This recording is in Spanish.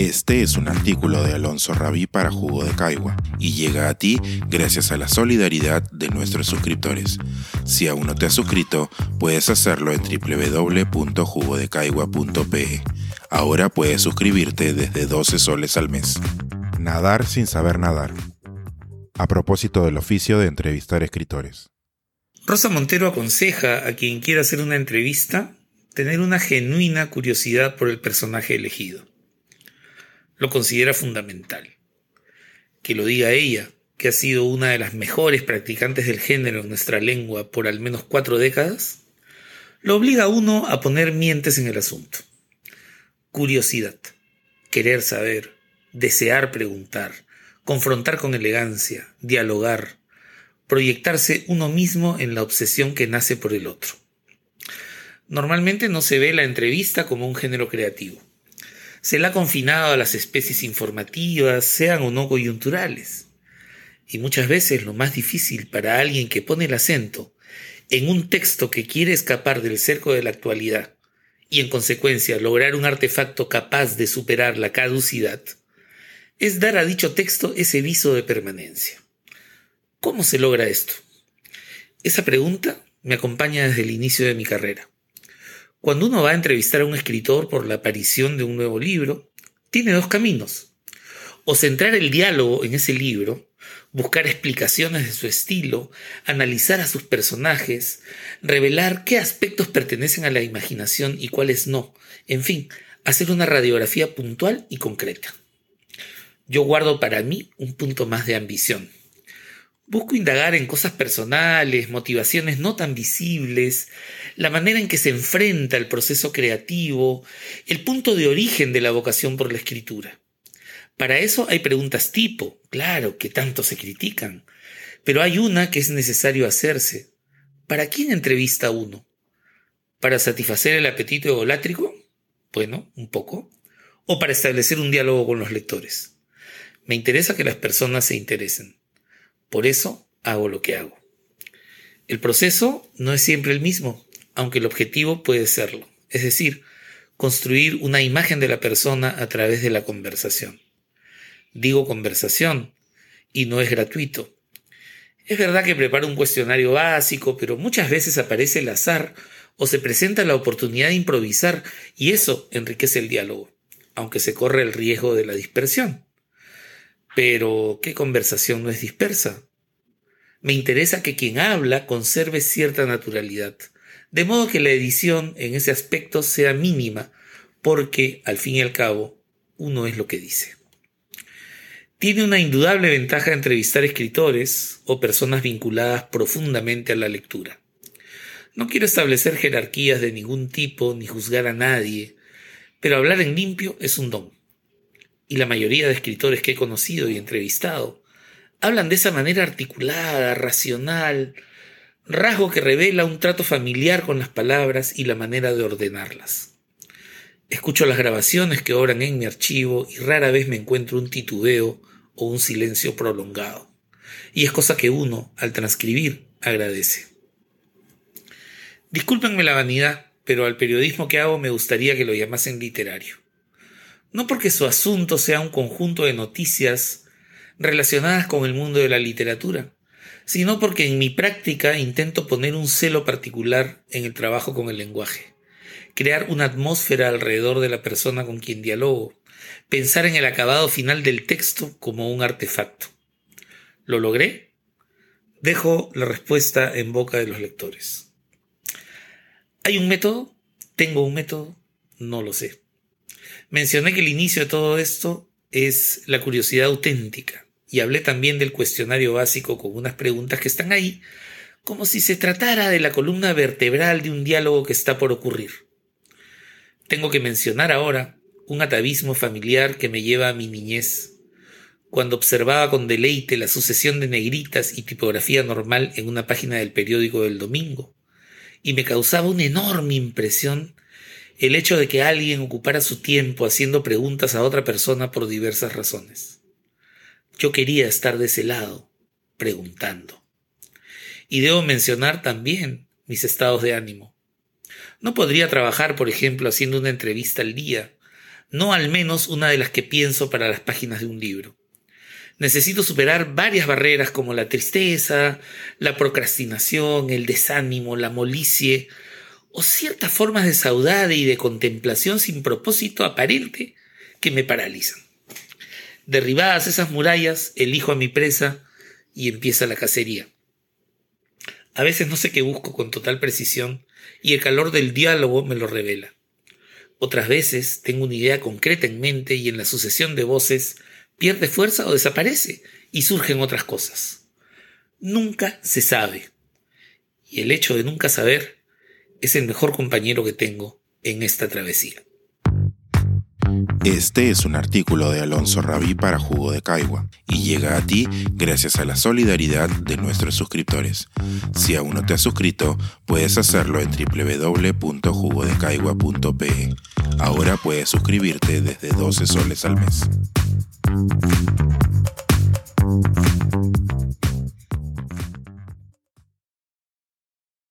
Este es un artículo de Alonso Rabí para Jugo de Caigua y llega a ti gracias a la solidaridad de nuestros suscriptores. Si aún no te has suscrito, puedes hacerlo en www.jugodecaigua.pe. Ahora puedes suscribirte desde 12 soles al mes. Nadar sin saber nadar. A propósito del oficio de entrevistar escritores. Rosa Montero aconseja a quien quiera hacer una entrevista tener una genuina curiosidad por el personaje elegido. Lo considera fundamental. Que lo diga ella, que ha sido una de las mejores practicantes del género en nuestra lengua por al menos cuatro décadas, lo obliga a uno a poner mientes en el asunto. Curiosidad, querer saber, desear preguntar, confrontar con elegancia, dialogar, proyectarse uno mismo en la obsesión que nace por el otro. Normalmente no se ve la entrevista como un género creativo. Se la ha confinado a las especies informativas, sean o no coyunturales. Y muchas veces lo más difícil para alguien que pone el acento en un texto que quiere escapar del cerco de la actualidad y en consecuencia lograr un artefacto capaz de superar la caducidad, es dar a dicho texto ese viso de permanencia. ¿Cómo se logra esto? Esa pregunta me acompaña desde el inicio de mi carrera. Cuando uno va a entrevistar a un escritor por la aparición de un nuevo libro, tiene dos caminos. O centrar el diálogo en ese libro, buscar explicaciones de su estilo, analizar a sus personajes, revelar qué aspectos pertenecen a la imaginación y cuáles no, en fin, hacer una radiografía puntual y concreta. Yo guardo para mí un punto más de ambición Busco indagar en cosas personales, motivaciones no tan visibles, la manera en que se enfrenta el proceso creativo, el punto de origen de la vocación por la escritura. Para eso hay preguntas tipo, claro, que tanto se critican, pero hay una que es necesario hacerse. ¿Para quién entrevista uno? ¿Para satisfacer el apetito egolátrico? Bueno, un poco. ¿O para establecer un diálogo con los lectores? Me interesa que las personas se interesen. Por eso hago lo que hago. El proceso no es siempre el mismo, aunque el objetivo puede serlo, es decir, construir una imagen de la persona a través de la conversación. Digo conversación, y no es gratuito. Es verdad que preparo un cuestionario básico, pero muchas veces aparece el azar o se presenta la oportunidad de improvisar y eso enriquece el diálogo, aunque se corre el riesgo de la dispersión. Pero, ¿qué conversación no es dispersa? Me interesa que quien habla conserve cierta naturalidad, de modo que la edición en ese aspecto sea mínima, porque, al fin y al cabo, uno es lo que dice. Tiene una indudable ventaja entrevistar escritores o personas vinculadas profundamente a la lectura. No quiero establecer jerarquías de ningún tipo ni juzgar a nadie, pero hablar en limpio es un don y la mayoría de escritores que he conocido y entrevistado hablan de esa manera articulada, racional, rasgo que revela un trato familiar con las palabras y la manera de ordenarlas. Escucho las grabaciones que obran en mi archivo y rara vez me encuentro un titubeo o un silencio prolongado. Y es cosa que uno, al transcribir, agradece. Discúlpenme la vanidad, pero al periodismo que hago me gustaría que lo llamasen literario no porque su asunto sea un conjunto de noticias relacionadas con el mundo de la literatura, sino porque en mi práctica intento poner un celo particular en el trabajo con el lenguaje, crear una atmósfera alrededor de la persona con quien dialogo, pensar en el acabado final del texto como un artefacto. ¿Lo logré? Dejo la respuesta en boca de los lectores. ¿Hay un método? ¿Tengo un método? No lo sé. Mencioné que el inicio de todo esto es la curiosidad auténtica y hablé también del cuestionario básico con unas preguntas que están ahí como si se tratara de la columna vertebral de un diálogo que está por ocurrir. Tengo que mencionar ahora un atavismo familiar que me lleva a mi niñez, cuando observaba con deleite la sucesión de negritas y tipografía normal en una página del periódico del domingo, y me causaba una enorme impresión el hecho de que alguien ocupara su tiempo haciendo preguntas a otra persona por diversas razones. Yo quería estar de ese lado, preguntando. Y debo mencionar también mis estados de ánimo. No podría trabajar, por ejemplo, haciendo una entrevista al día, no al menos una de las que pienso para las páginas de un libro. Necesito superar varias barreras como la tristeza, la procrastinación, el desánimo, la molicie o ciertas formas de saudade y de contemplación sin propósito aparente que me paralizan. Derribadas esas murallas, elijo a mi presa y empieza la cacería. A veces no sé qué busco con total precisión y el calor del diálogo me lo revela. Otras veces tengo una idea concreta en mente y en la sucesión de voces pierde fuerza o desaparece y surgen otras cosas. Nunca se sabe. Y el hecho de nunca saber es el mejor compañero que tengo en esta travesía. Este es un artículo de Alonso Rabí para Jugo de Caigua y llega a ti gracias a la solidaridad de nuestros suscriptores. Si aún no te has suscrito, puedes hacerlo en www.jugodecaigua.pe. Ahora puedes suscribirte desde 12 soles al mes.